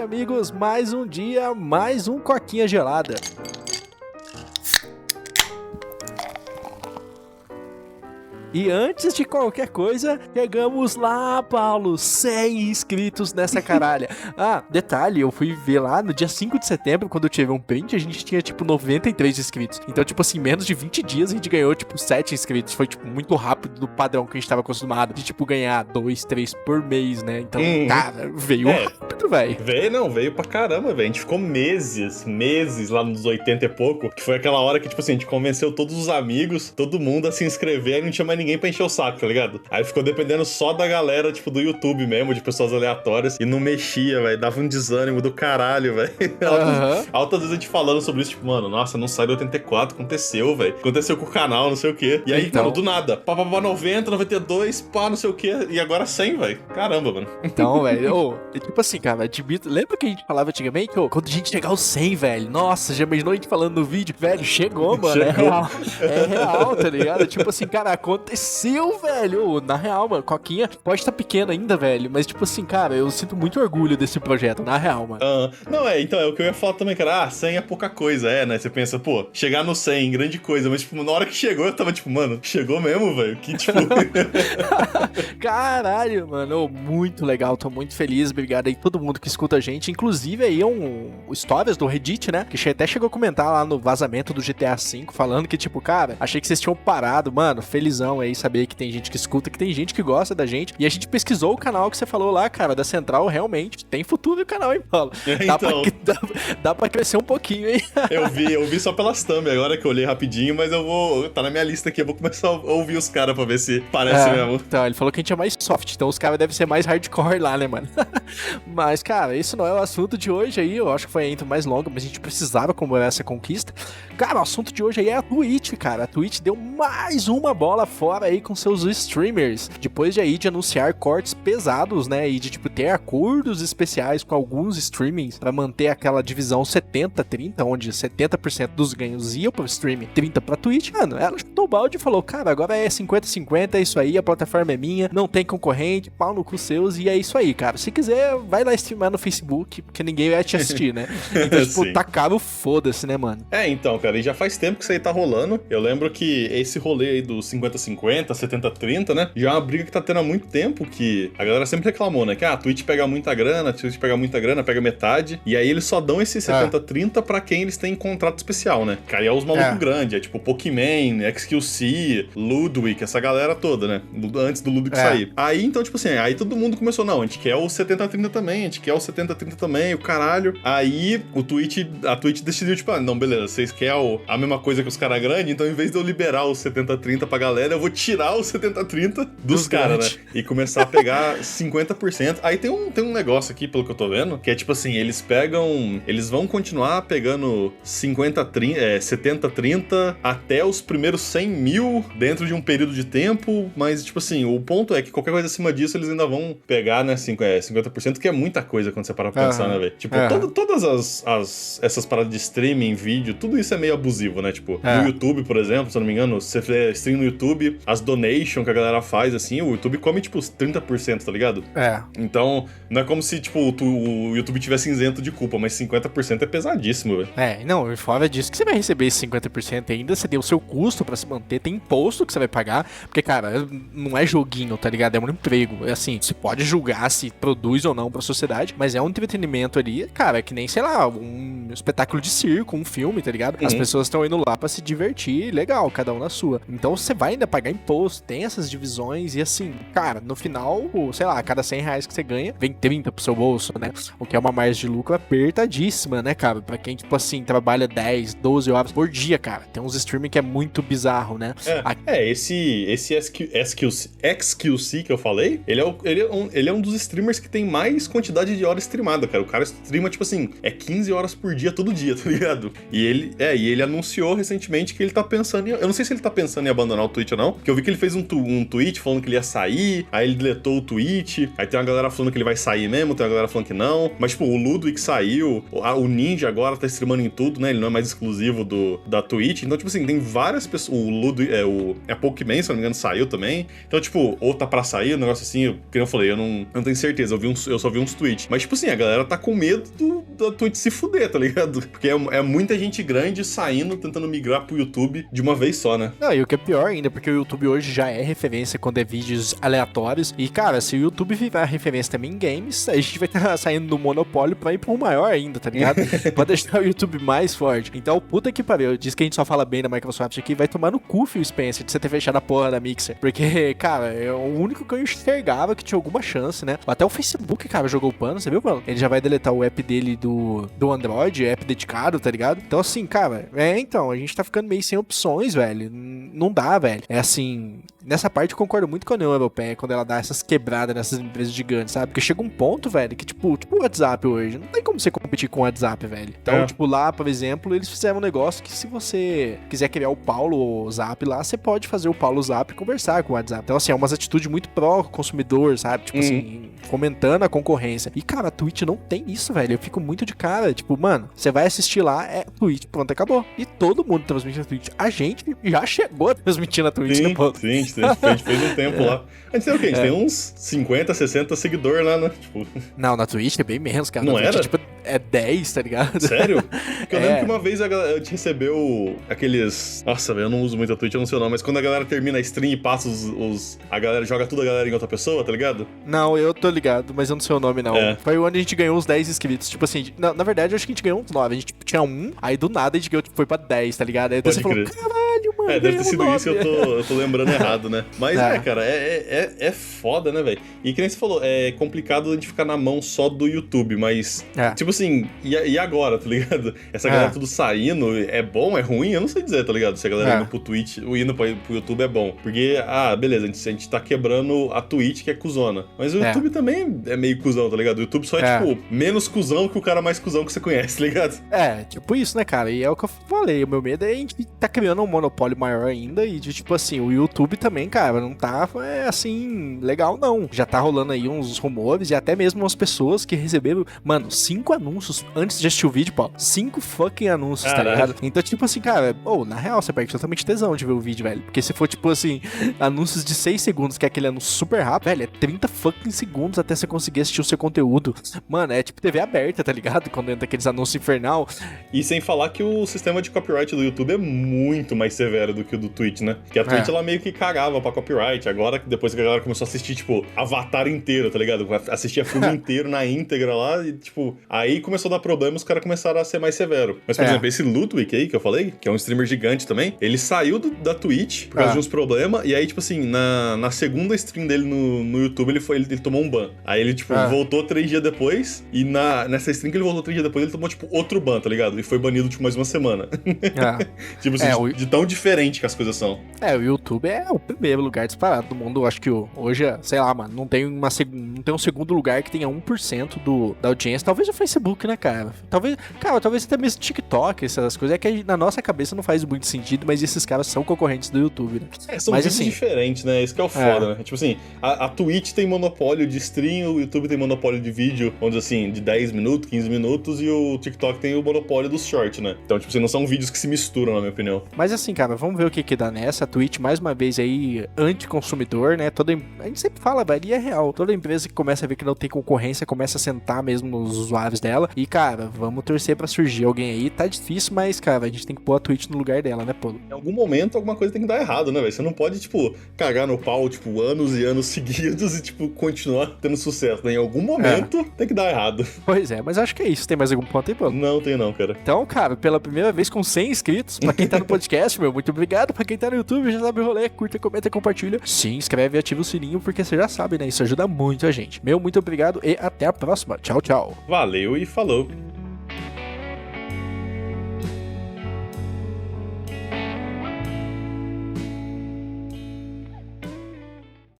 Amigos. Mais um dia, mais um coquinha gelada. E antes de qualquer coisa, chegamos lá, Paulo, 100 inscritos nessa caralha. ah, detalhe, eu fui ver lá no dia 5 de setembro, quando eu tive um print, a gente tinha tipo 93 inscritos. Então, tipo assim, menos de 20 dias a gente ganhou tipo 7 inscritos. Foi tipo muito rápido do padrão que a gente tava acostumado de tipo ganhar 2, 3 por mês, né? Então, uhum. cara, veio é, rápido, velho. Veio, não, veio pra caramba, velho. A gente ficou meses, meses lá nos 80 e pouco, que foi aquela hora que, tipo assim, a gente convenceu todos os amigos, todo mundo a se inscrever e não tinha mais ninguém pra encher o saco, tá ligado? Aí ficou dependendo só da galera, tipo, do YouTube mesmo, de pessoas aleatórias, e não mexia, velho. Dava um desânimo do caralho, velho. Uhum. Altas, vezes a gente falando sobre isso, tipo, mano, nossa, não saiu 84, aconteceu, velho. Aconteceu com o canal, não sei o quê. E aí, então... mano, do nada, pá, pá, pá, 90, 92, pá, não sei o quê. E agora 100, velho. Caramba, mano. Então, velho, oh, tipo assim, cara, admito, lembra que a gente falava antigamente, oh, quando a gente chegar aos 100, velho, nossa, já imaginou a gente falando no vídeo? Velho, chegou, mano, é chegou. é real. É real, tá ligado? Tipo assim, cara, aconteceu velho. Na real, mano, Coquinha pode estar tá pequena ainda, velho. Mas, tipo assim, cara, eu sinto muito orgulho desse projeto, na real, mano. Uh, não, é, então, é o que eu ia falar também, cara. Ah, 100 é pouca coisa, é, né? Você pensa, pô, chegar no 100, grande coisa. Mas, tipo, na hora que chegou, eu tava tipo, mano, chegou mesmo, velho? Que, tipo. Caralho, mano. Muito legal, tô muito feliz. Obrigado aí todo mundo que escuta a gente. Inclusive, aí, um, um stories do Reddit, né? Que até chegou a comentar lá no vazamento do GTA V, falando que, tipo, cara, achei que vocês tinham parado, mano. Felizão aí saber que tem gente que escuta, que tem gente que gosta da gente. E a gente pesquisou o canal que você falou lá, cara, da Central, realmente tem futuro o canal, hein, Paulo? Dá, então... pra, dá, dá pra crescer um pouquinho, hein? eu vi, eu vi só pelas thumb agora que eu olhei rapidinho, mas eu vou. Tá na minha lista aqui, eu vou começar a ouvir os caras pra ver se parece é, mesmo. Então, ele falou que a gente é mais soft, então os caras devem ser mais hardcore lá, né, mano? mas, cara, isso não é o assunto de hoje aí. Eu acho que foi a intro mais longa, mas a gente precisava comemorar essa conquista. Cara, o assunto de hoje aí é a Twitch, cara. A Twitch deu mais uma bola fora aí com seus streamers. Depois de aí de anunciar cortes pesados, né? E de tipo ter acordos especiais com alguns streamings para manter aquela divisão 70-30, onde 70% dos ganhos iam pro streaming, 30 pra Twitch. Mano, ela chutou o balde e falou: Cara, agora é 50-50, é isso aí, a plataforma é minha, não tem concorrente, pau no cu seus, e é isso aí, cara. Se quiser, vai lá streamar no Facebook, porque ninguém vai te assistir, né? Então, tipo, tá caro, foda-se, né, mano? É, então, cara, e já faz tempo que isso aí tá rolando. Eu lembro que esse rolê aí do 50-50, 70-30, né? Já é uma briga que tá tendo há muito tempo que a galera sempre reclamou, né? Que ah, a Twitch pega muita grana, a Twitch pega muita grana, pega metade. E aí eles só dão esse 70-30 é. pra quem eles têm contrato especial, né? Que aí é os malucos é. grandes, é tipo Pokémon, XQC, Ludwig, essa galera toda, né? Antes do Ludwig é. sair. Aí então, tipo assim, aí todo mundo começou, não, a gente quer o 70-30 também, gente quer o 70-30 também, o caralho. Aí o Twitch, a Twitch decidiu, tipo, ah, não, beleza, vocês querem a mesma coisa que os caras grandes, então em vez de eu liberar o 70-30 pra galera, eu vou tirar o 70-30 dos caras, né? E começar a pegar 50%. Aí tem um, tem um negócio aqui, pelo que eu tô vendo, que é tipo assim, eles pegam. Eles vão continuar pegando 50, 30, é, 70, 30 até os primeiros 100 mil dentro de um período de tempo, mas tipo assim, o ponto é que qualquer coisa acima disso eles ainda vão pegar, né, 50%, é, que é muita coisa quando você para pra pensar, uhum. né, velho? Tipo, uhum. todo, todas as, as, essas paradas de streaming, vídeo, tudo isso é meio abusivo, né? Tipo, no é. YouTube, por exemplo, se eu não me engano, você stream no YouTube, as donation que a galera faz, assim, o YouTube come, tipo, 30%, tá ligado? É. Então, não é como se, tipo, o YouTube tivesse isento de culpa, mas 50% é pesadíssimo, velho. É, não, fora disso que você vai receber esse 50% ainda, você tem o seu custo para se manter, tem imposto que você vai pagar, porque, cara, não é joguinho, tá ligado? É um emprego. É assim, você pode julgar se produz ou não pra sociedade, mas é um entretenimento ali, cara, é que nem, sei lá, um espetáculo de circo, um filme, tá ligado? Uhum. As pessoas estão indo lá para se divertir, legal, cada um na sua. Então você vai ainda pagar imposto, tem essas divisões e assim, cara, no final, sei lá, a cada 100 reais que você ganha, vem 30 pro seu bolso, né? O que é uma margem de lucro apertadíssima, né, cara? Pra quem, tipo assim, trabalha 10, 12 horas por dia, cara. Tem uns streaming que é muito bizarro, né? É, a... é esse, esse SQ, SQC, XQC que eu falei, ele é, o, ele, é um, ele é um dos streamers que tem mais quantidade de horas streamada, cara. O cara streama, tipo assim, é 15 horas por dia, todo dia, tá ligado? E ele, é, e ele anunciou recentemente que ele tá pensando em, eu não sei se ele tá pensando em abandonar o Twitch ou não. Porque eu vi que ele fez um, tu, um tweet falando que ele ia sair, aí ele deletou o tweet, aí tem uma galera falando que ele vai sair mesmo, tem uma galera falando que não. Mas, tipo, o Ludwig saiu, o Ninja agora tá streamando em tudo, né? Ele não é mais exclusivo do, da Twitch. Então, tipo assim, tem várias pessoas. O Ludwig, é o. É Pokémon, se não me engano, saiu também. Então, tipo, ou tá pra sair, um negócio assim, que eu falei, eu não, eu não tenho certeza. Eu, vi uns, eu só vi uns tweets. Mas, tipo assim, a galera tá com medo do, da Twitch se fuder, tá ligado? Porque é, é muita gente grande saindo, tentando migrar pro YouTube de uma vez só, né? Não, e o que é pior ainda, porque o YouTube hoje já é referência quando é vídeos aleatórios. E, cara, se o YouTube virar referência também em games, a gente vai estar tá saindo do monopólio pra ir um maior ainda, tá ligado? pra deixar o YouTube mais forte. Então, puta que pariu. Diz que a gente só fala bem da Microsoft aqui, vai tomar no cu, Phil Spencer, de você ter fechado a porra da Mixer. Porque, cara, é o único que eu enxergava que tinha alguma chance, né? Até o Facebook, cara, jogou pano, você viu, mano? Ele já vai deletar o app dele do, do Android, app dedicado, tá ligado? Então, assim, cara, é, então, a gente tá ficando meio sem opções, velho. Não dá, velho. É assim, nessa parte eu concordo muito com a União Europeia quando ela dá essas quebradas nessas empresas gigantes, sabe? Porque chega um ponto, velho, que tipo, tipo o WhatsApp hoje, não tem como você competir com o WhatsApp, velho. Então, é. tipo, lá, por exemplo, eles fizeram um negócio que se você quiser criar o Paulo Zap lá, você pode fazer o Paulo Zap e conversar com o WhatsApp. Então, assim, é umas atitudes muito pró-consumidor, sabe? Tipo assim, fomentando a concorrência. E, cara, a Twitch não tem isso, velho. Eu fico muito de cara. Tipo, mano, você vai assistir lá, é Twitch, pronto, acabou. E todo mundo transmite na Twitch. A gente já chegou a transmitir na Twitch, sim, né, pô? Sim, a gente fez um tempo é. lá. A gente tem o quê? A gente é. tem uns 50, 60 seguidores lá, né? Tipo... Não, na Twitch é bem menos, cara. Não na Twitch, era? tipo, é 10, tá ligado? Sério? Porque eu é. lembro que uma vez a, a gente recebeu aqueles. Nossa, eu não uso muito a Twitch, eu não sei o nome, mas quando a galera termina a stream e passa os, os, A galera joga tudo a galera em outra pessoa, tá ligado? Não, eu tô ligado, mas eu não sei o nome, não. É. Foi onde a gente ganhou uns 10 inscritos. Tipo assim, na, na verdade, eu acho que a gente ganhou uns 9. A gente tipo, tinha um, aí do nada a gente ganhou, tipo, foi pra 10, tá ligado? Aí Pode você crer. falou, caralho, mano. É, deve ter sido isso que eu tô, eu tô lembrando errado, né? Mas, é, é cara, é, é, é foda, né, velho? E que nem você falou, é complicado a gente ficar na mão só do YouTube, mas. É. Tipo assim, e, e agora, tá ligado? Essa galera é. tudo saindo, é bom, é ruim? Eu não sei dizer, tá ligado? Se a galera é. indo pro Twitch, indo pro, pro YouTube é bom. Porque, ah, beleza, a gente, a gente tá quebrando a Twitch, que é cuzona. Mas o é. YouTube também é meio cuzão, tá ligado? O YouTube só é, é, tipo, menos cuzão que o cara mais cuzão que você conhece, tá ligado? É, tipo isso, né, cara? E é o que eu falei, o meu medo é a gente tá criando um monopólio maior ainda e de, tipo assim, o YouTube também, cara, não tá, é, assim, legal não. Já tá rolando aí uns rumores e até mesmo umas pessoas que receberam, mano, cinco anúncios antes de assistir o vídeo, pô. Cinco fucking anúncios, tá ligado? Então, tipo assim, cara, ou oh, na real, você perde totalmente tesão de ver o vídeo, velho. Porque se for, tipo assim, anúncios de 6 segundos, que é aquele anúncio super rápido, velho, é 30 fucking segundos até você conseguir assistir o seu conteúdo. Mano, é tipo TV aberta, tá ligado? Quando entra aqueles anúncios infernal. E sem falar que o sistema de copyright do YouTube é muito mais severo do que o do Twitch, né? Que a Twitch, é. ela meio que cagava pra copyright. Agora, depois que a galera começou a assistir, tipo, Avatar inteiro, tá ligado? Assistia filme inteiro na íntegra lá e, tipo, aí começou a dar problema, os caras começaram a ser mais severo. Mas, por é. exemplo, esse Ludwig aí que eu falei, que é um streamer gigante também, ele saiu do, da Twitch por causa é. de uns problemas, e aí, tipo assim, na, na segunda stream dele no, no YouTube, ele, foi, ele, ele tomou um ban. Aí ele, tipo, é. voltou três dias depois, e na, nessa stream que ele voltou três dias depois, ele tomou, tipo, outro ban, tá ligado? E foi banido, tipo, mais uma semana. É. tipo assim, é, de, o... de, tão diferente que as coisas são. É, o YouTube é o primeiro lugar disparado do mundo. Eu acho que hoje, sei lá, mano, não tem, uma, não tem um segundo lugar que tenha 1% do, da audiência. Talvez o Facebook, né, cara? Talvez, cara, talvez até mesmo TikTok, essas coisas. É que na nossa cabeça não faz muito sentido, mas esses caras são concorrentes do YouTube, né? É, são mas, assim, diferentes, né? Isso que é o foda, é. né? Tipo assim, a, a Twitch tem monopólio de stream, o YouTube tem monopólio de vídeo, onde assim, de 10 minutos, 15 minutos, e o TikTok tem o monopólio dos shorts, né? Então, tipo assim, não são vídeos que se misturam, na minha opinião. Mas assim, cara, vamos ver o que que dá nessa. A Twitch, mais uma vez aí, anticonsumidor, né? Toda, a gente sempre fala, velho, e é real. Toda empresa que começa a ver que não tem concorrência, começa a sentar mesmo nos usuários dela. E, cara, vamos torcer para surgir alguém aí. Tá difícil, mas, cara, a gente tem que pôr a Twitch no lugar dela, né, pô? Em algum momento, alguma coisa tem que dar errado, né, velho? Você não pode, tipo, cagar no pau, tipo, anos e anos seguidos e, tipo, continuar tendo sucesso, né? Em algum momento é. tem que dar errado. Pois é, mas acho que é isso. Tem mais algum ponto aí, pô? Não, tem não, cara. Então, cara, pela primeira vez com 100 inscritos, pra quem tá no podcast, meu, muito obrigado. Pra quem tá no YouTube, já sabe o rolê, curta, comenta, compartilha. Se inscreve e ativa o sininho, porque você já sabe, né? Isso ajuda muito a gente. Meu, muito obrigado e até a próxima. Tchau, tchau. Valeu e falou.